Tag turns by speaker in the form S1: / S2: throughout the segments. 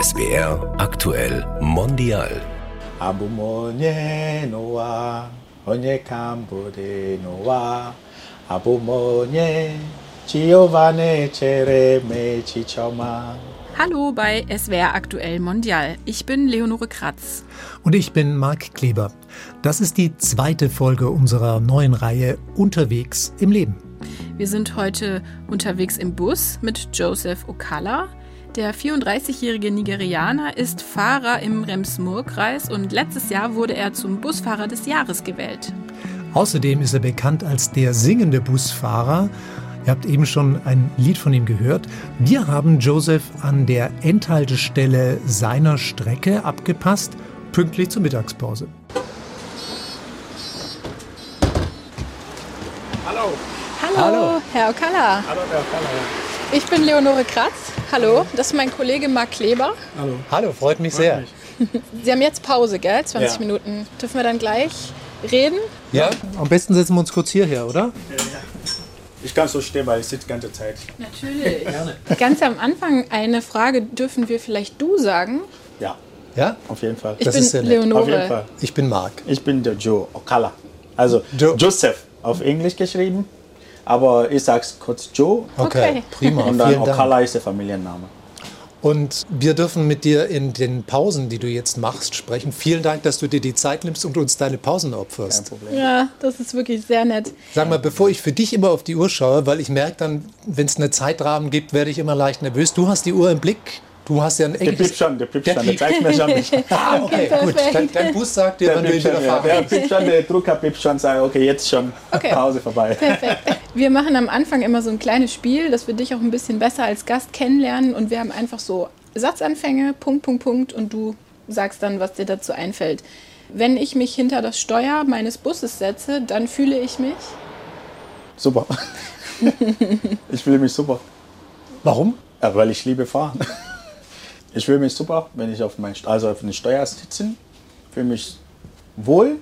S1: SWR aktuell mondial.
S2: Abumonye Noah, onye kambode Noah, Abumonye, Giovanni chere me chichoma.
S3: Hallo bei SWR aktuell mondial. Ich bin Leonore Kratz.
S4: Und ich bin Marc Kleber. Das ist die zweite Folge unserer neuen Reihe Unterwegs im Leben.
S3: Wir sind heute unterwegs im Bus mit Joseph Okala. Der 34-jährige Nigerianer ist Fahrer im Rems-Murr-Kreis und letztes Jahr wurde er zum Busfahrer des Jahres gewählt.
S4: Außerdem ist er bekannt als der singende Busfahrer. Ihr habt eben schon ein Lied von ihm gehört. Wir haben Joseph an der Endhaltestelle seiner Strecke abgepasst, pünktlich zur Mittagspause.
S2: Hallo.
S3: Hallo,
S4: Hallo.
S3: Herr Okala.
S2: Hallo, Herr Kaller.
S3: Ich bin Leonore Kratz. Hallo, das ist mein Kollege Marc Kleber.
S2: Hallo.
S4: Hallo, freut mich sehr.
S3: Sie haben jetzt Pause, gell? 20
S2: Ja.
S3: Minuten. Dürfen wir dann gleich reden?
S4: Ja, am besten setzen wir uns kurz hierher, oder?
S2: Ich kann so stehen, weil ich sitze die ganze Zeit.
S3: Natürlich. Ganz am Anfang eine Frage, dürfen wir vielleicht du sagen?
S2: Ja,
S4: Ja?
S2: auf jeden Fall.
S3: Ich
S4: Das
S3: bin
S4: ist sehr nett.
S3: Leonore.
S2: Auf jeden Fall.
S4: Ich bin Marc.
S2: Ich bin der Joe Okala. Also
S4: Joe.
S2: Joseph auf Englisch geschrieben, aber ich sag's kurz Joe.
S4: Okay,
S3: Okay.
S4: prima.
S2: Und dann. Okala ist der Familienname.
S4: Und wir dürfen mit dir in den Pausen, die du jetzt machst, sprechen. Vielen Dank, dass du dir die Zeit nimmst und uns deine Pausen
S2: Kein
S4: opferst.
S2: Problem.
S3: Ja, das ist wirklich sehr nett.
S4: Sag mal, bevor ich für dich immer auf die Uhr schaue, weil ich merke dann, wenn es einen Zeitrahmen gibt, werde ich immer leicht nervös. Du hast die Uhr im Blick. Du hast ja ein
S2: Der
S4: enges...
S2: piept schon, der piept
S4: Der
S2: schon, der zeigt mir schon nicht.
S4: Ah, okay, gut.
S3: perfekt.
S4: Dein, dein Bus sagt dir,
S2: Der
S4: wann du
S2: ja.
S4: Erfahrung
S2: der
S4: bist.
S2: piept schon, der Drucker piept schon, sagt, okay, jetzt schon,
S3: Okay.
S2: Pause vorbei.
S3: Wir machen am Anfang immer so ein kleines Spiel, dass wir dich auch ein bisschen besser als Gast kennenlernen und wir haben einfach so Satzanfänge, Punkt, Punkt, Punkt und du sagst dann, was dir dazu einfällt. Wenn ich mich hinter das Steuer meines Busses setze, dann fühle ich mich.
S2: Super. Ich fühle mich super.
S4: Warum?
S2: Ja, weil ich liebe fahren. Ich fühle mich super, wenn ich auf, mein, also auf den Steuer sitze. Fühle mich wohl.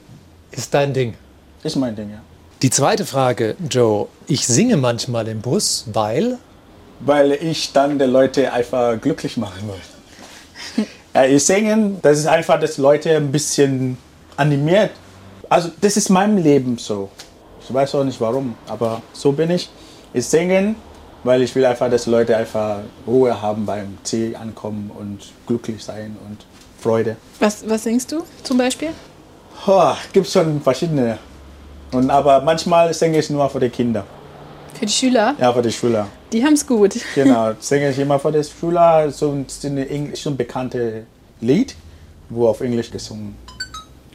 S4: Ist dein Ding.
S2: Ist mein Ding, ja.
S4: Die zweite Frage, Joe. Ich singe manchmal im Bus, weil...
S2: Weil ich dann die Leute einfach glücklich machen will. Äh, ich singe, das ist einfach, dass Leute ein bisschen animiert. Also das ist mein Leben so. Ich weiß auch nicht warum, aber so bin ich. Ich singe, weil ich will einfach, dass Leute einfach Ruhe haben beim Ziel ankommen und glücklich sein und Freude.
S3: Was, was singst du zum Beispiel?
S2: Oh, gibt schon verschiedene. Und, aber manchmal singe ich nur für die Kinder,
S3: Für die Schüler?
S2: ja, für die Schüler.
S3: Die haben's gut.
S2: Genau, singe ich immer für die Schüler, so ein, Englisch, so ein bekanntes Lied, wo auf Englisch gesungen.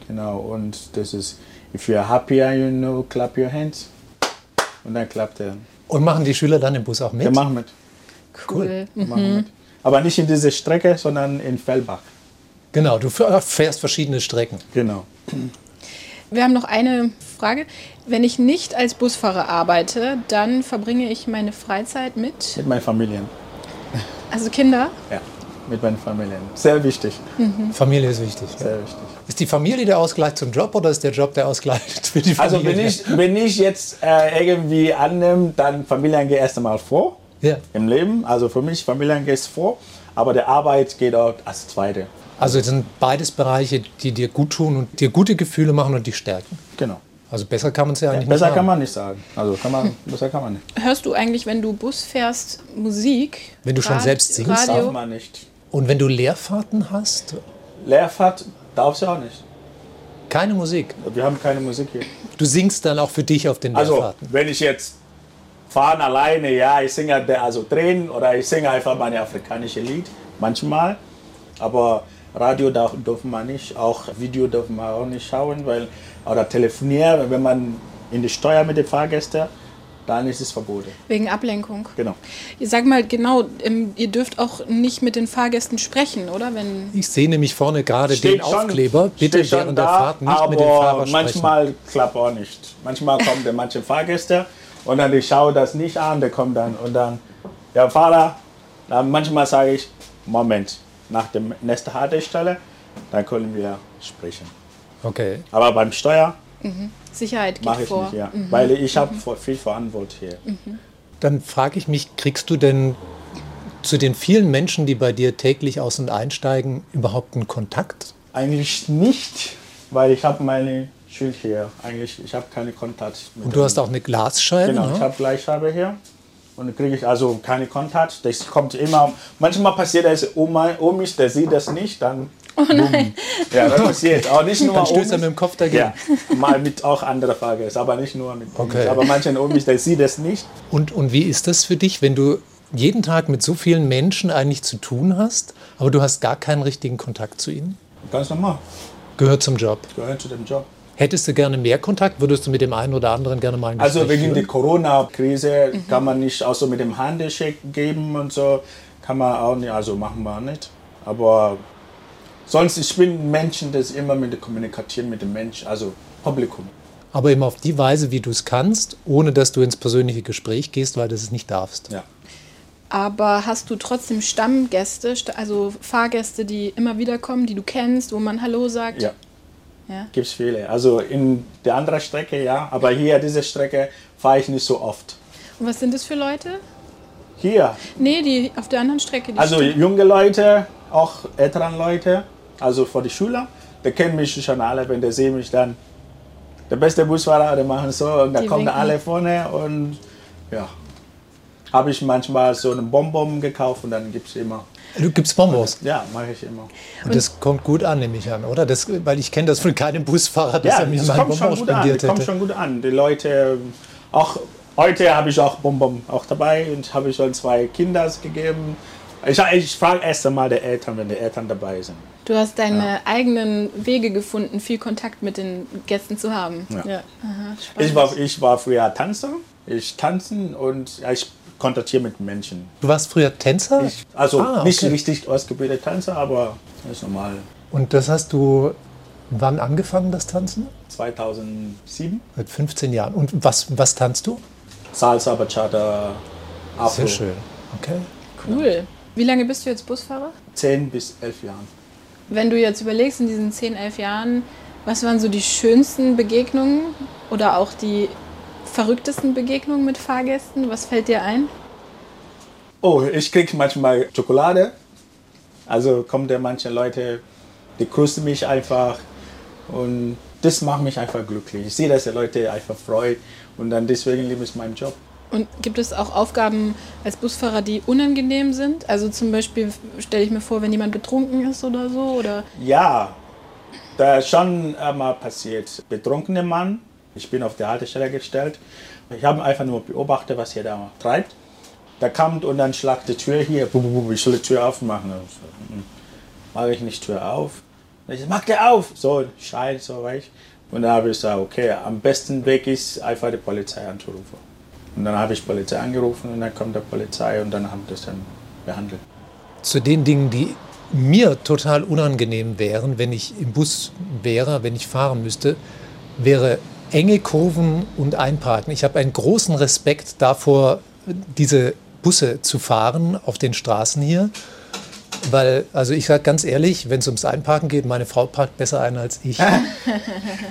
S2: Genau, und das ist If you're happy, you know, clap your hands. Und dann klappt er.
S4: Und machen die Schüler dann im Bus auch mit?
S2: Wir machen mit.
S3: Cool.
S2: Wir machen mit. Aber nicht in diese Strecke, sondern in Fellbach.
S4: Genau, du fährst verschiedene Strecken.
S2: Genau.
S3: Wir haben noch eine Frage. Wenn ich nicht als Busfahrer arbeite, dann verbringe ich meine Freizeit mit,
S2: Mit meinen Familien.
S3: also Kinder.
S2: Ja, mit meinen Familien. Sehr wichtig.
S4: Familie ist wichtig.
S2: Sehr wichtig.
S4: Ist die Familie der Ausgleich zum Job oder ist der Job der Ausgleich für die
S2: Also
S4: Familie?
S2: wenn ich, wenn ich jetzt äh, irgendwie annehme, dann Familien geht erst einmal vor
S4: Ja.
S2: im Leben. Also für mich Familien geht vor, aber der Arbeit geht auch als zweite.
S4: Also es sind beides Bereiche, die dir gut tun und dir gute Gefühle machen und dich stärken.
S2: Genau.
S4: Also besser kann man es ja eigentlich
S2: Besser
S4: nicht
S2: kann
S4: haben.
S2: man nicht sagen. Also kann man, besser kann man nicht.
S3: Hörst du eigentlich, wenn du Bus fährst, Musik?
S4: Wenn du schon selbst singst,
S2: Darf
S3: Radio?
S2: man nicht.
S4: Und wenn du Leerfahrten hast,
S2: Leerfahrt darf sie auch nicht.
S4: keine Musik.
S2: Wir haben keine Musik hier.
S4: Du singst dann auch für dich auf den
S2: Also
S4: Leerfahrten.
S2: wenn ich jetzt fahren alleine, ja, ich singe der- also Tränen oder ich singe einfach meine afrikanische Lied manchmal. Aber Radio darf, dürfen wir nicht, auch Video dürfen wir auch nicht schauen, weil oder telefonieren, wenn man in die Steuer mit den Fahrgästen, dann ist es verboten.
S3: Wegen Ablenkung.
S2: Genau.
S3: Ihr sag mal genau, ähm, ihr dürft auch nicht mit den Fahrgästen sprechen, oder? Wenn
S4: Ich sehe nämlich vorne gerade den
S2: schon-
S4: Aufkleber. Bitte
S2: steht schon
S4: während der
S2: da,
S4: Fahrt nicht
S2: aber
S4: mit dem Fahrer sprechen.
S2: manchmal klappt auch nicht. Manchmal kommen dann manche Fahrgäste und dann ich schaue das nicht an, der kommt dann und dann der Fahrer. Dann manchmal sage ich Moment nach der nächsten Haltestelle, dann können wir sprechen.
S4: Okay.
S2: Aber beim Steuer
S3: Sicherheit geht
S2: ich
S3: vor.
S2: nicht, ja, weil ich habe viel Verantwortung hier.
S4: Dann frage ich mich, kriegst du denn zu den vielen Menschen, die bei dir täglich aus- und einsteigen, überhaupt einen Kontakt?
S2: Eigentlich nicht, weil ich habe meine Schild hier. Eigentlich, ich habe keine Kontakt. Mit
S4: Und du hast auch eine Glasscheibe.
S2: Genau,
S4: ne?
S2: ich habe Gleichscheibe hier. Und dann kriege ich also keine Kontakt. Das kommt immer. Manchmal passiert das, Oma, Omis, der sieht das nicht, dann. Oh nein. Ja, das passiert. Auch nicht nur
S4: Dann stößt er mit dem Kopf dagegen.
S2: Ja, mal mit auch andere Frage ist, aber nicht nur mit.
S4: Okay.
S2: Aber manche Omis, der sieht das nicht.
S4: Und, und wie ist das für dich, wenn du jeden Tag mit so vielen Menschen eigentlich zu tun hast, aber du hast gar keinen richtigen Kontakt zu ihnen?
S2: Ganz normal.
S4: Gehört zum Job.
S2: Gehört zu dem Job.
S4: Hättest du gerne mehr Kontakt? Würdest du mit dem einen oder anderen gerne mal ein Gespräch
S2: Also wegen der Corona-Krise kann man nicht auch so mit dem Handshake geben und so. Kann man auch nicht, also machen wir nicht. Aber sonst, ich bin ein Menschen, das immer mit der Kommunikation mit dem Mensch, also Publikum.
S4: Aber immer auf die Weise, wie du es kannst, ohne dass du ins persönliche Gespräch gehst, weil du es nicht darfst.
S2: Ja.
S3: Aber hast du trotzdem Stammgäste, sta- also Fahrgäste, die immer wieder kommen, die du kennst, wo man Hallo sagt?
S2: Ja,
S3: Ja.
S2: gibt es viele. Also in der anderen Strecke ja, aber hier diese Strecke fahre ich nicht so oft.
S3: Und was sind das für Leute?
S2: Hier,
S3: Nee, die auf der anderen Strecke. Die
S2: also junge Leute, auch älteren Leute, also für die Schüler, die kennen mich schon alle, wenn die sehen mich dann. Der beste Busfahrer, die machen so und da
S3: Die
S2: kommen
S3: winken.
S2: alle vorne und ja. Habe ich manchmal so einen Bonbon gekauft und dann gibt es immer.
S4: Du gibst Bonbons.
S2: Ja, mache ich immer.
S4: Und das kommt gut an, nehme ich an, oder? Das, weil ich kenne das von keinem Busfahrer, dass
S2: Ja,
S4: er mir
S2: das
S4: mal einen
S2: kommt schon
S4: Bonbon
S2: gut an.
S4: spendiert
S2: Das kommt
S4: hätte.
S2: schon gut an. Die Leute, auch heute habe ich auch Bonbon auch dabei und habe ich schon zwei Kinder gegeben. Ich, ich frage erst einmal die Eltern, wenn die Eltern dabei sind.
S3: Du hast deine eigenen Wege gefunden, viel Kontakt mit den Gästen zu haben.
S2: Ja.
S3: Aha, spannend.
S2: Ich war, ich war früher Tanzer. Ich tanzen und ja, ich kontaktiere mit Menschen.
S4: Du warst früher Tänzer?
S2: Ich, also
S4: Ah,
S2: nicht
S4: okay.
S2: richtig ausgebildet Tänzer, aber das ist normal.
S4: Und das hast du wann angefangen, das Tanzen?
S2: 2007
S4: Seit 15 Jahren. Und was, was tanzt du?
S2: Salsa, Bachata, Afro.
S4: Sehr schön. Okay.
S3: Cool. Wie lange bist du jetzt Busfahrer?
S2: 10 bis 11 Jahren.
S3: Wenn du jetzt überlegst, in diesen 10, 11 Jahren, was waren so die schönsten Begegnungen oder auch die verrücktesten Begegnungen mit Fahrgästen? Was fällt dir ein?
S2: Oh, ich kriege manchmal Schokolade. Also kommen da manche Leute, die grüßen mich einfach und das macht mich einfach glücklich. Ich sehe, dass die Leute einfach freut und dann deswegen liebe ich meinen Job.
S3: Und gibt es auch Aufgaben als Busfahrer, die unangenehm sind? Also zum Beispiel stelle ich mir vor, wenn jemand betrunken ist oder so, oder
S2: Ja, da ist schon einmal passiert. Betrunkener Mann, ich bin auf der Haltestelle gestellt. Ich habe einfach nur beobachtet, was er da treibt. Da kommt und dann schlagt die Tür hier, ich soll die Tür aufmachen. So, Mache ich nicht Tür auf. Ich sag, mach der auf! So, schreit so weich. Und dann habe ich gesagt, okay, am besten Weg ist einfach die Polizei anzurufen. Und dann habe ich Polizei angerufen und dann kommt der Polizei und dann haben wir das dann behandelt.
S4: Zu den Dingen, die mir total unangenehm wären, wenn ich im Bus wäre, wenn ich fahren müsste, wäre enge Kurven und Einparken. Ich habe einen großen Respekt davor, diese Busse zu fahren auf den Straßen hier. Weil, also ich sage ganz ehrlich, wenn es ums Einparken geht, meine Frau parkt besser ein als ich.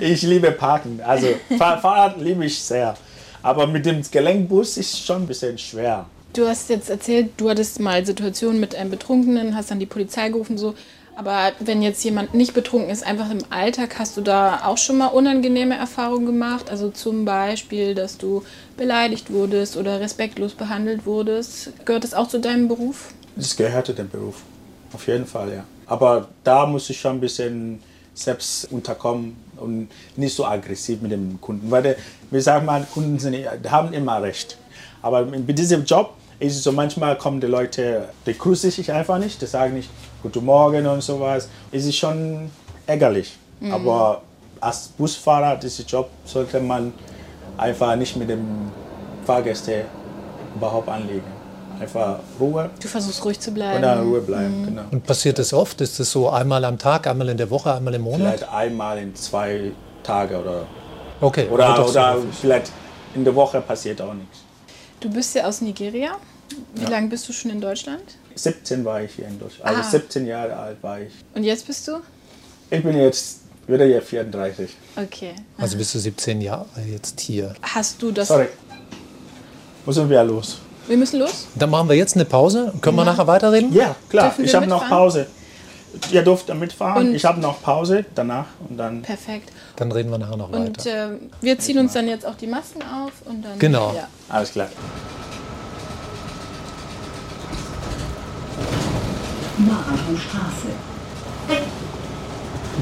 S2: Ich liebe Parken. Also Fahr Fahrrad liebe ich sehr. Aber mit dem Gelenkbus ist schon ein bisschen schwer.
S3: Du hast jetzt erzählt, du hattest mal Situationen mit einem Betrunkenen, hast dann die Polizei gerufen, so. Aber wenn jetzt jemand nicht betrunken ist, einfach im Alltag, hast du da auch schon mal unangenehme Erfahrungen gemacht? Also zum Beispiel, dass du beleidigt wurdest oder respektlos behandelt wurdest. Gehört das auch zu deinem Beruf?
S2: Das gehört zu dem Beruf. Auf jeden Fall, ja. Aber da muss ich schon ein bisschen selbst unterkommen und nicht so aggressiv mit dem Kunden. Weil der, wir sagen mal, Kunden sind, haben immer recht. Aber mit diesem Job ist es so, manchmal kommen die Leute, die grüßen sich einfach nicht, die sagen nicht Guten Morgen und sowas. Es ist schon ärgerlich. Aber als Busfahrer, diesen Job sollte man einfach nicht mit dem Fahrgäste überhaupt anlegen. Einfach Ruhe
S3: Du versuchst ruhig zu
S2: und
S3: bleiben.
S2: dann Ruhe bleiben. Genau.
S4: Und passiert das oft? Ist das so einmal am Tag, einmal in der Woche, einmal im Monat?
S2: Vielleicht einmal in zwei Tage oder,
S4: Okay.
S2: oder, oder vielleicht in der Woche passiert auch nichts.
S3: Du bist ja aus Nigeria. Wie
S2: Ja.
S3: lange bist du schon in Deutschland?
S2: 17 war ich hier in Deutschland. Also
S3: Ah.
S2: 17 Jahre alt war ich.
S3: Und jetzt bist du?
S2: Ich bin jetzt wieder hier 34.
S3: Okay.
S4: Also bist du 17 Jahre jetzt hier.
S3: Hast du das
S2: Sorry. Müssen wir los.
S3: Wir müssen los.
S4: Dann machen wir jetzt eine Pause. Können wir nachher weiterreden?
S2: Ja, klar. Ich habe noch? Pause. Ihr dürft mitfahren.
S3: Und-
S2: ich habe noch Pause danach und dann.
S3: Perfekt.
S4: Dann reden wir nachher noch
S3: Und
S4: weiter.
S3: äh, wir ziehen uns dann jetzt auch die Masken auf und dann.
S4: Genau.
S3: Ja.
S2: Alles klar.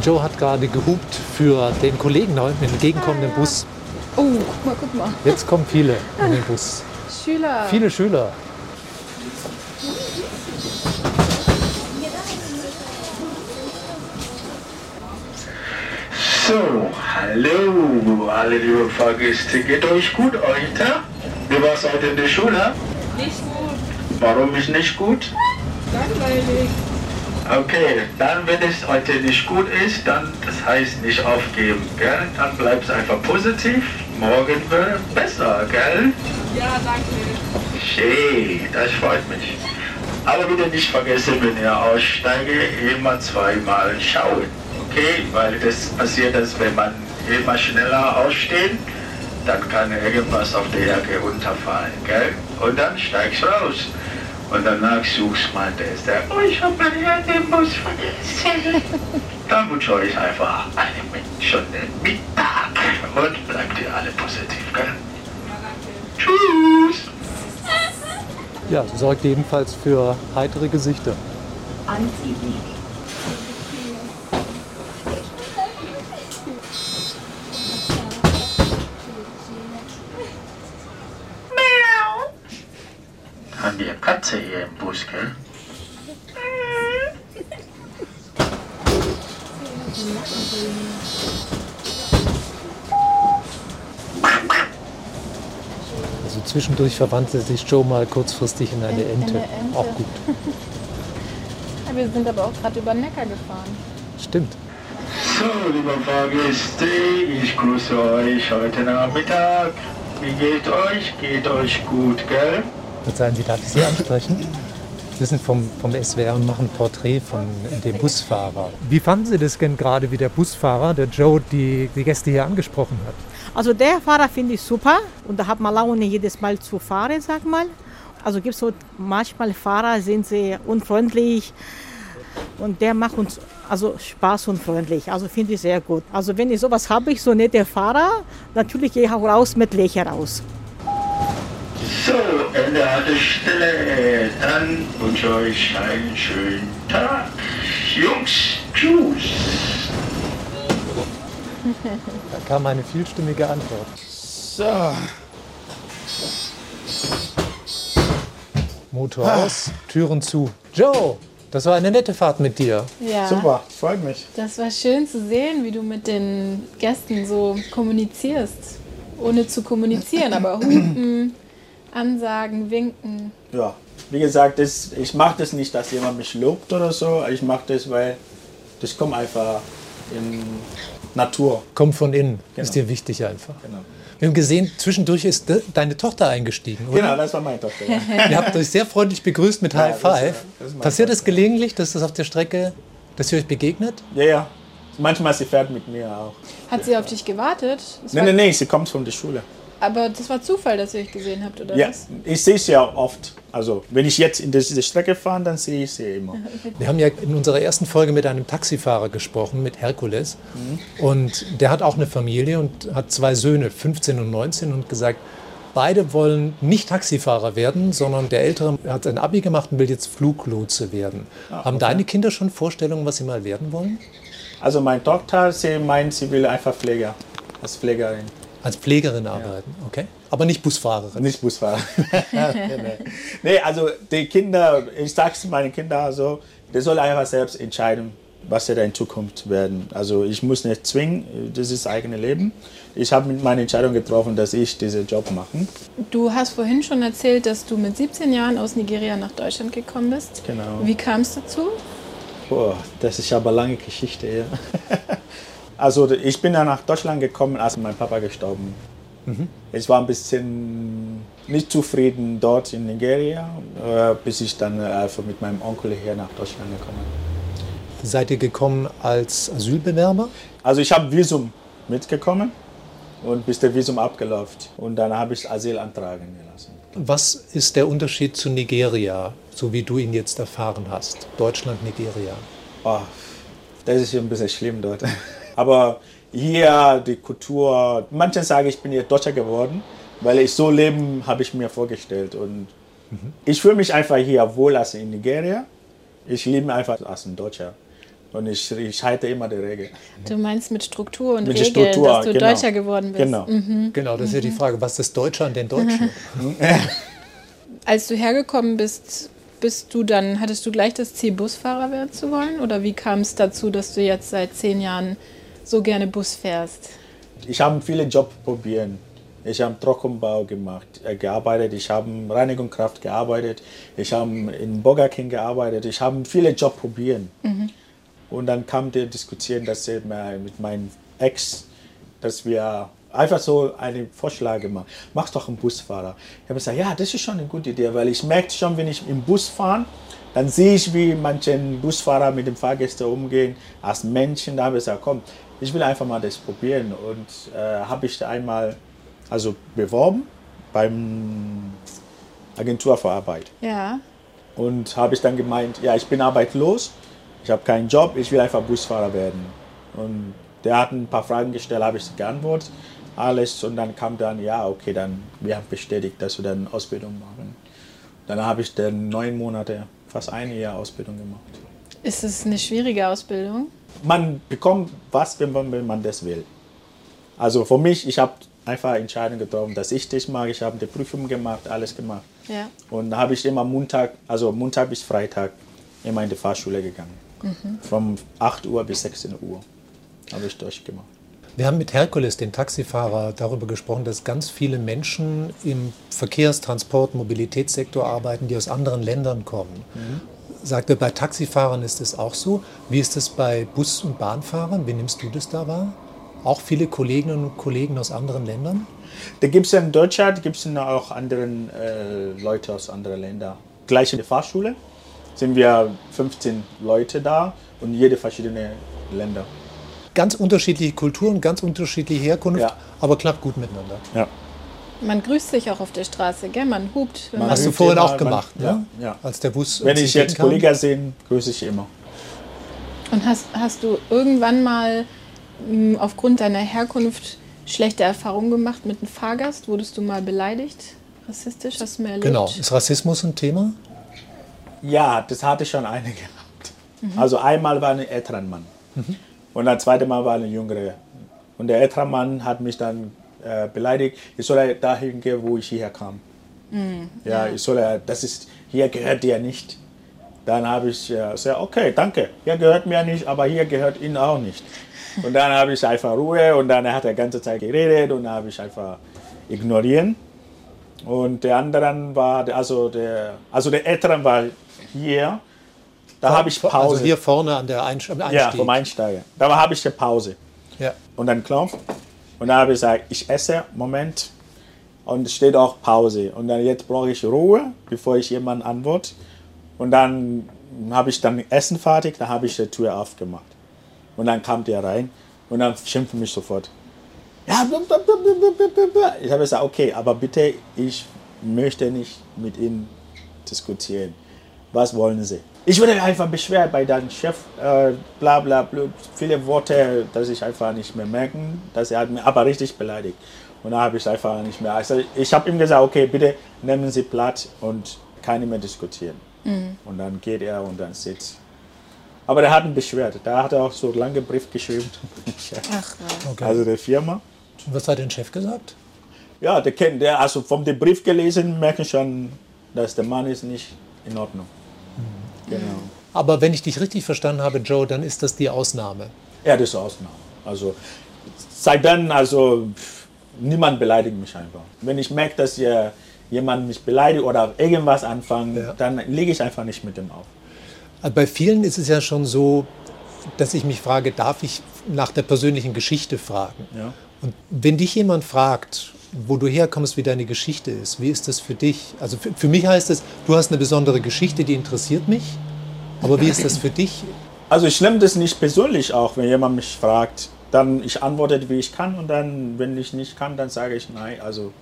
S4: Joe hat gerade gehupt für den Kollegen da unten im entgegenkommenden Bus.
S3: Oh, guck mal, guck mal.
S4: Jetzt kommen viele in den Bus.
S3: Schüler.
S4: Viele Schüler.
S5: So, hallo, alle liebe Fahrgäste. Geht euch gut heute? Wie war es heute in der Schule?
S3: Nicht gut.
S5: Warum ist nicht gut?
S3: Langweilig.
S5: Okay, dann wenn es heute nicht gut ist, dann das heißt nicht aufgeben, gell? Dann bleibst einfach positiv. Morgen wird besser, gell?
S3: Ja, danke.
S5: Schön, das freut mich. Aber bitte nicht vergessen, wenn ihr aussteige, immer zweimal schauen. Okay? Weil das passiert, dass wenn man immer schneller aussteht, dann kann irgendwas auf der Jacke runterfallen. Gell? Und dann steigst du raus. Und danach suchst man das. Der, oh, ich habe meine Jacke im Bus vergessen. Dann wünsche ich euch einfach einen schönen Mittag. Und bleibt ihr alle positiv. Gell? Tschüss.
S4: Ja, sorgt jedenfalls für heitere Gesichter.
S5: Haben die Katze hier im Bus, gell?
S4: Zwischendurch verwandte sich Joe mal kurzfristig in eine
S3: In- in
S4: Ente.
S3: eine Ente.
S4: Auch gut.
S3: Wir sind aber auch gerade über den Neckar gefahren.
S4: Stimmt.
S5: So, liebe Fahrgäste, ich grüße euch heute Nachmittag. Wie geht euch? Geht euch gut, gell?
S4: Verzeihen Sie, darf ich Sie ansprechen? Sie sind vom, vom SWR und machen ein Porträt von dem Busfahrer. Wie fanden Sie das denn gerade, wie der Busfahrer, der Joe, die, die Gäste hier angesprochen hat?
S6: Also der Fahrer finde ich super und da hat man Laune jedes Mal zu fahren, sag mal. Also gibt so manchmal Fahrer sind sie unfreundlich und der macht uns also Spaß und freundlich. Also finde ich sehr gut. Also wenn ich sowas habe, ich so nette Fahrer, natürlich gehe ich auch raus mit Lächeln raus.
S5: So, Ende der Stelle. Dann wünsche euch einen schönen Tag. Jungs, tschüss.
S4: Da kam eine vielstimmige Antwort.
S2: So.
S4: Motor aus, Türen zu. Joe, das war eine nette Fahrt mit dir.
S3: Ja.
S2: Super, freut mich.
S3: Das war schön zu sehen, wie du mit den Gästen so kommunizierst. Ohne zu kommunizieren, aber hupen, ansagen, winken.
S2: Ja, wie gesagt, das, ich mache das nicht, dass jemand mich lobt oder so. Ich mache das, weil das kommt einfach in Natur.
S4: Kommt von innen, ist
S2: Genau.
S4: dir wichtig einfach.
S2: Genau.
S4: Wir haben gesehen, zwischendurch ist de deine Tochter eingestiegen, oder?
S2: Genau, das war meine Tochter. Ja.
S4: Ihr habt euch sehr freundlich begrüßt mit
S2: Ja,
S4: High
S2: das,
S4: Five.
S2: das ist meine
S4: Passiert es
S2: Tochter.
S4: gelegentlich, dass das auf der Strecke, dass ihr euch begegnet?
S2: ja, ja. Manchmal sie fährt mit mir auch.
S3: Hat sie auf dich gewartet? Das
S2: Nein, nein, nein, sie kommt von der Schule.
S3: Aber das war Zufall, dass ihr euch gesehen habt, oder
S2: Ja,
S3: was?
S2: ich sehe sie ja oft. Also, wenn ich jetzt in diese Strecke fahre, dann sehe ich sie immer.
S4: Wir haben ja in unserer ersten Folge mit einem Taxifahrer gesprochen, mit Herkules. Und der hat auch eine Familie und hat zwei Söhne, 15 und 19, und gesagt, beide wollen nicht Taxifahrer werden, sondern der Ältere hat ein Abi gemacht und will jetzt Fluglotse werden. Haben deine Kinder schon Vorstellungen, was sie mal werden wollen?
S2: Also, meine Tochter, sie meint, sie will einfach Pfleger, als Pflegerin.
S4: Als Pflegerin arbeiten, okay? Aber nicht Busfahrerin.
S2: Nicht Busfahrer. nee. also die Kinder, ich sage es meinen Kindern also, die sollen einfach selbst entscheiden, was sie da in Zukunft werden. Also ich muss nicht zwingen, das ist das eigene Leben. Ich habe meine Entscheidung getroffen, dass ich diesen Job mache.
S3: Du hast vorhin schon erzählt, dass du mit 17 Jahren aus Nigeria nach Deutschland gekommen bist.
S2: Genau.
S3: Wie kam es dazu?
S2: Boah, das ist aber eine lange Geschichte. Ja. Also ich bin dann nach Deutschland gekommen, als mein Papa gestorben. Ich war ein bisschen nicht zufrieden dort in Nigeria, äh, bis ich dann einfach mit meinem Onkel hier nach Deutschland gekommen bin.
S4: Seid ihr gekommen als Asylbewerber?
S2: Also ich habe Visum mitgekommen und bis der Visum abgelaufen und dann habe ich Asyl antragen gelassen.
S4: Was ist der Unterschied zu Nigeria, so wie du ihn jetzt erfahren hast? Deutschland, Nigeria.
S2: Oh, das ist ein bisschen schlimm dort. Aber hier die Kultur, manche sagen, ich bin hier Deutscher geworden, weil ich so leben, habe ich mir vorgestellt. Und ich fühle mich einfach hier wohl als in Nigeria. Ich lebe einfach als ein Deutscher. Und ich, ich halte immer die Regel.
S3: Du meinst mit Struktur und
S2: Mit
S3: Regeln,
S2: Struktur,
S3: dass du
S2: genau.
S3: Deutscher geworden bist.
S2: Genau.
S4: Genau, das ist ja die Frage, was ist das Deutsche an den Deutschen?
S3: Als du hergekommen bist, bist du dann, hattest du gleich das Ziel, Busfahrer werden zu wollen? Oder wie kam es dazu, dass du jetzt seit zehn Jahren so gerne Bus fährst?
S2: Ich habe viele Jobs probiert. Ich habe Trockenbau gemacht, äh, gearbeitet. Ich habe Reinigungskraft gearbeitet. Ich habe in Burger King gearbeitet. Ich habe viele Jobs probiert. Und dann kam die Diskussion, dass ich mir mit meinem Ex, dass wir einfach so einen Vorschlag gemacht. Mach doch einen Busfahrer. Ich habe gesagt, ja, das ist schon eine gute Idee, weil ich merke schon, wenn ich im Bus fahre, dann sehe ich, wie manche Busfahrer mit den Fahrgästen umgehen, als Menschen. Da habe ich gesagt, komm, ich will einfach mal das probieren. Und äh, habe ich einmal also beworben beim Agentur für Arbeit.
S3: Ja.
S2: Und habe ich dann gemeint, ja, ich bin arbeitslos, ich habe keinen Job, ich will einfach Busfahrer werden. Und der hat ein paar Fragen gestellt, habe ich geantwortet, alles. Und dann kam dann, ja, okay, dann, wir haben bestätigt, dass wir dann Ausbildung machen. Dann habe ich dann neun Monate, fast ein Jahr Ausbildung gemacht.
S3: Ist es eine schwierige Ausbildung?
S2: Man bekommt was, wenn man, wenn man das will. Also für mich, ich habe einfach Entscheidung getroffen, dass ich das mache. Ich habe die Prüfung gemacht, alles gemacht.
S3: Ja.
S2: Und da habe ich immer Montag, also Montag bis Freitag, immer in die Fahrschule gegangen. Von 8 Uhr bis 16 Uhr habe ich durchgemacht.
S4: Wir haben mit Herkules, dem Taxifahrer, darüber gesprochen, dass ganz viele Menschen im Verkehrstransport, Mobilitätssektor arbeiten, die aus anderen Ländern kommen. Sagt er, bei Taxifahrern ist es auch so. Wie ist es bei Bus- und Bahnfahrern? Wie nimmst du das da wahr? Auch viele Kolleginnen und Kollegen aus anderen Ländern?
S2: Da gibt es ja in Deutschland gibt es auch andere äh, Leute aus anderen Ländern. Gleich in der Fahrschule sind wir 15 Leute da und jede verschiedene Länder.
S4: Ganz unterschiedliche Kulturen, ganz unterschiedliche Herkunft,
S2: Ja.
S4: aber klappt gut miteinander.
S2: Ja.
S3: Man grüßt sich auch auf der Straße, gell? Man hupt. Wenn
S2: Man
S3: man
S4: Hast du vorhin auch
S2: man-
S4: gemacht,
S2: ja,
S4: ne?
S2: ja.
S4: als der Bus
S2: Wenn ich jetzt? Kollegen sehe, grüße ich immer.
S3: Und hast, hast du irgendwann mal mh, aufgrund deiner Herkunft schlechte Erfahrungen gemacht mit einem Fahrgast? Wurdest du mal beleidigt? Rassistisch? Hast du mir erlebt?
S4: Genau. Ist Rassismus ein Thema?
S2: Ja, das hatte schon eine gehabt. Also einmal war ein älterer Mann und das zweite Mal war ein jüngerer. Und der ältere Mann hat mich dann äh, beleidigt, ich soll dahin gehen, wo ich hierher kam. ja, ich soll, das ist, hier gehört dir nicht. Dann habe ich äh, gesagt, okay, danke, hier gehört mir nicht, aber hier gehört Ihnen auch nicht. Und dann habe ich einfach Ruhe und dann hat er die ganze Zeit geredet und dann habe ich einfach ignorieren. Und der andere war, also der, also der Ältere war hier. Da habe ich Pause.
S4: Also hier vorne an der Einstieg.
S2: ja, vom Einsteiger. Da habe ich eine Pause.
S4: Ja.
S2: Und dann klopft. Und dann habe ich gesagt, ich esse, Moment. Und es steht auch Pause. Und dann jetzt brauche ich Ruhe, bevor ich jemanden antworte. Und dann habe ich dann Essen fertig, dann habe ich die Tür aufgemacht. Und dann kam der rein und dann schimpft mich sofort. Ja, blub, blub, blub, blub, blub, blub, blub. ich habe gesagt, okay, aber bitte, ich möchte nicht mit Ihnen diskutieren. Was wollen Sie? Ich wurde einfach beschwert bei deinem Chef, äh, bla bla bla, viele Worte, dass ich einfach nicht mehr merken, dass er hat mich aber richtig beleidigt. Und da habe ich einfach nicht mehr. Also ich habe ihm gesagt, okay, bitte nehmen Sie Platz und keine mehr diskutieren. Und dann geht er und dann sitzt. Aber der hat ihn beschwert. Da hat er auch so einen langen Brief geschrieben.
S3: Ach, was.
S4: Okay.
S2: Also der Firma.
S4: Und was hat der Chef gesagt?
S2: Ja, der kennt, der also vom Brief gelesen, merken schon, dass der Mann ist nicht in Ordnung. Genau.
S4: Aber wenn ich dich richtig verstanden habe, Joe, dann ist das die Ausnahme.
S2: Ja, das ist eine Ausnahme. Also seit dann, also niemand beleidigt mich einfach. Wenn ich merke, dass ihr jemand mich beleidigt oder irgendwas anfangen,
S4: Ja.
S2: dann lege ich einfach nicht mit dem auf.
S4: Also bei vielen ist es ja schon so, dass ich mich frage, darf ich nach der persönlichen Geschichte fragen?
S2: Ja.
S4: Und wenn dich jemand fragt, wo du herkommst, wie deine Geschichte ist, wie ist das für dich? Also für, für mich heißt es, du hast eine besondere Geschichte, die interessiert mich. Aber wie ist das für dich?
S2: Also ich nehme das nicht persönlich auch, wenn jemand mich fragt. Dann ich antworte, wie ich kann und dann, wenn ich nicht kann, dann sage ich nein. Also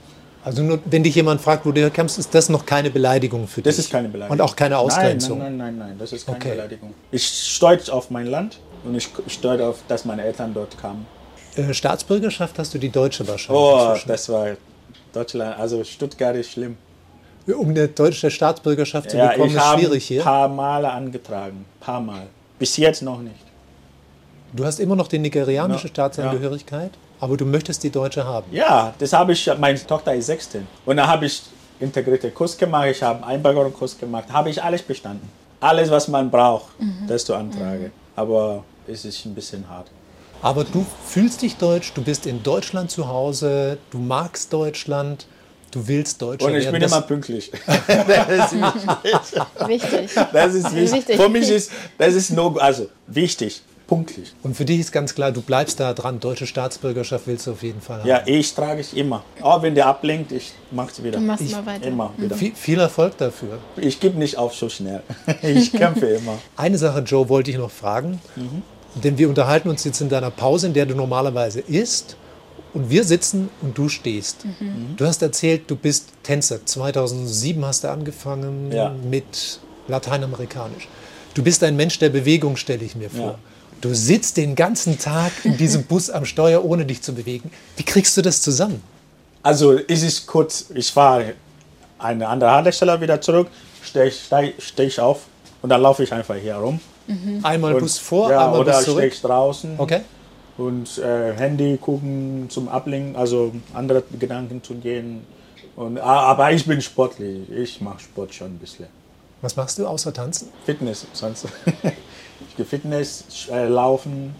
S4: Also nur, wenn dich jemand fragt, wo du herkommst, ist das noch keine Beleidigung für
S2: Das
S4: dich?
S2: ist keine Beleidigung.
S4: Und auch keine Ausgrenzung?
S2: Nein, nein, nein, nein, nein das ist keine
S4: Okay.
S2: Beleidigung. Ich stolz auf mein Land und ich stolz auf, dass meine Eltern dort kamen.
S4: Äh, Staatsbürgerschaft hast du die deutsche wahrscheinlich.
S2: Oh,
S4: inzwischen.
S2: das war Deutschland, also Stuttgart ist schlimm.
S4: Um eine deutsche Staatsbürgerschaft zu
S2: Ja,
S4: bekommen,
S2: ich
S4: ist
S2: habe
S4: schwierig
S2: ein
S4: hier.
S2: paar Male angetragen, paar Mal. Bis jetzt noch nicht.
S4: Du hast immer noch die nigerianische
S2: Ja,
S4: Staatsangehörigkeit, aber du möchtest die deutsche haben.
S2: Ja, das habe ich, meine Tochter ist 16. Und da habe ich integrierte Kurs gemacht, ich habe einen Einbürgerungskurs gemacht, habe ich alles bestanden. Alles, was man braucht, das zu antragen. Aber es ist ein bisschen hart.
S4: Aber du fühlst dich deutsch, du bist in Deutschland zu Hause, du magst Deutschland, du willst Deutscher
S2: Und ich
S4: werden.
S2: bin
S4: Das-
S2: immer pünktlich.
S3: Wichtig.
S2: Das ist wichtig. Für mich ist das ist no, also wichtig, pünktlich.
S4: Und für dich ist ganz klar, du bleibst da dran. Deutsche Staatsbürgerschaft willst du auf jeden Fall haben.
S2: Ja, ich trage ich immer. Auch wenn der ablenkt, ich mache es wieder.
S3: Du machst
S4: Ich-
S3: mal weiter.
S2: Immer wieder.
S4: Viel, viel Erfolg dafür.
S2: Ich gebe nicht auf so schnell. Ich kämpfe immer.
S4: Eine Sache, Joe, wollte ich noch fragen. Denn wir unterhalten uns jetzt in deiner Pause, in der du normalerweise isst. Und wir sitzen und du stehst. Du hast erzählt, du bist Tänzer. 2007 hast du angefangen
S2: Ja.
S4: mit Lateinamerikanisch. Du bist ein Mensch der Bewegung, stelle ich mir vor.
S2: Ja.
S4: Du sitzt den ganzen Tag in diesem Bus am Steuer, ohne dich zu bewegen. Wie kriegst du das zusammen?
S2: Also es ist kurz, ich fahre eine andere Haltestelle wieder zurück, stehe ich, steh, steh ich auf und dann laufe ich einfach hier rum.
S4: Einmal
S2: Und-
S4: Bus vor,
S2: ja,
S4: einmal
S2: oder
S4: Bus
S2: stehe
S4: zurück.
S2: ich draußen
S4: Okay.
S2: und äh, Handy gucken zum Ablenken, also andere Gedanken zu gehen. Und, ah, aber ich bin sportlich, ich mache Sport schon ein bisschen.
S4: Was machst du außer tanzen?
S2: Fitness, sonst. ich gehe Fitness, äh, laufen.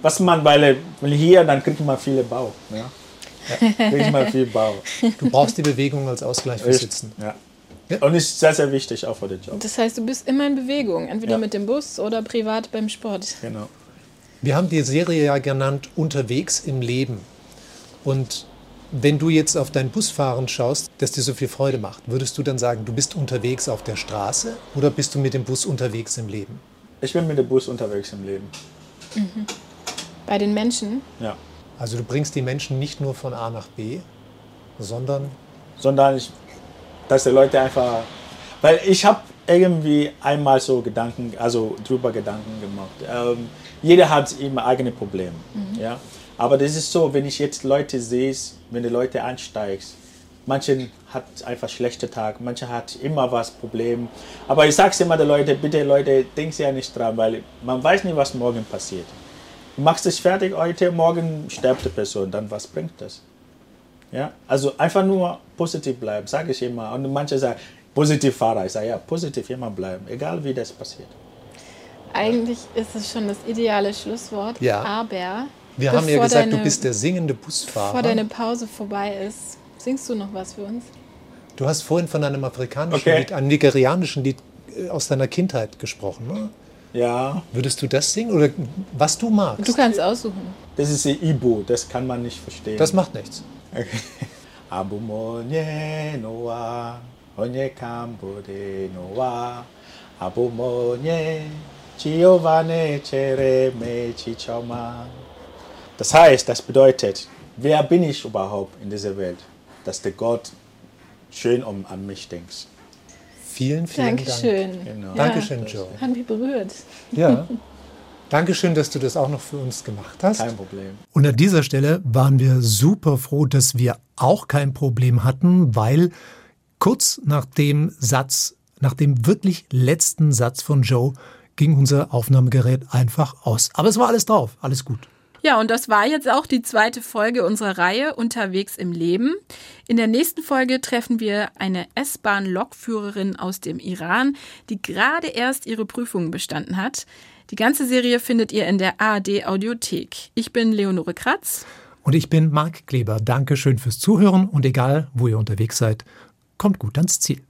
S2: Was man, weil, äh, weil hier, dann kriegt man viele Bau. Ja? kriegt man viel Bau.
S4: Du brauchst die Bewegung als Ausgleich für Sitzen.
S2: Ja.
S4: Ja.
S2: Und ist sehr, sehr wichtig auch für den Job.
S3: Das heißt, du bist immer in Bewegung, entweder
S2: Ja.
S3: mit dem Bus oder privat beim Sport.
S2: Genau.
S4: Wir haben die Serie ja genannt Unterwegs im Leben. Und wenn du jetzt auf dein Busfahren schaust, das dir so viel Freude macht, würdest du dann sagen, du bist unterwegs auf der Straße oder bist du mit dem Bus unterwegs im Leben?
S2: Ich bin mit dem Bus unterwegs im Leben.
S3: Bei den Menschen.
S2: Ja.
S4: Also du bringst die Menschen nicht nur von A nach B, sondern
S2: Sondern ich, dass die Leute einfach. Weil ich habe irgendwie einmal so Gedanken, also drüber Gedanken gemacht. Ähm, jeder hat immer eigene Probleme. Ja? Aber das ist so, wenn ich jetzt Leute sehe, wenn die Leute ansteigst, manche hat einfach schlechte Tag, manche hat immer was Problem. Aber ich sage immer den Leuten, bitte Leute, denkt ja nicht dran, weil man weiß nicht, was morgen passiert. Du machst es fertig heute, morgen stirbt die Person, dann was bringt das? Ja, also einfach nur positiv bleiben, sage ich immer. Und manche sagen, positiv Fahrer. Ich sage, ja, positiv immer bleiben, egal wie das passiert.
S3: Eigentlich ist es schon das ideale Schlusswort.
S4: Ja.
S3: Aber
S4: wir haben ja
S3: bevor
S4: gesagt, du
S3: deine-
S4: bist der singende
S3: Bevor
S4: Busfahrer.
S3: deine Pause vorbei ist, singst du noch was für uns?
S4: Du hast vorhin von einem afrikanischen
S2: Okay.
S4: Lied, einem nigerianischen Lied äh, aus deiner Kindheit gesprochen. Ne?
S2: Ja,
S4: Würdest du das singen oder was du magst?
S3: Du kannst aussuchen.
S2: das ist die Ibo, das kann man nicht verstehen.
S4: das macht nichts.
S2: Abumonye noa, onye kambode noa, abumonye, Giovanni chere me chichoma. Das heißt, das bedeutet, wer bin ich überhaupt in dieser Welt, dass der Gott schön um an mich denkt.
S4: Vielen, vielen
S3: Dankeschön.
S4: Dank.
S2: Genau.
S4: Dankeschön, Joe.
S3: Hat mich berührt.
S4: Ja. Dankeschön, dass du das auch noch für uns gemacht hast.
S2: Kein Problem.
S4: Und an dieser Stelle waren wir super froh, dass wir auch kein Problem hatten, weil kurz nach dem Satz, nach dem wirklich letzten Satz von Joe, ging unser Aufnahmegerät einfach aus. Aber es war alles drauf, alles gut.
S3: Ja, und das war jetzt auch die zweite Folge unserer Reihe Unterwegs im Leben. In der nächsten Folge treffen wir eine S-Bahn-Lokführerin aus dem Iran, die gerade erst ihre Prüfungen bestanden hat. Die ganze Serie findet ihr in der ARD Audiothek. Ich bin Leonore Kratz.
S4: Und ich bin Marc Kleber. Dankeschön fürs Zuhören und egal, wo ihr unterwegs seid, kommt gut ans Ziel.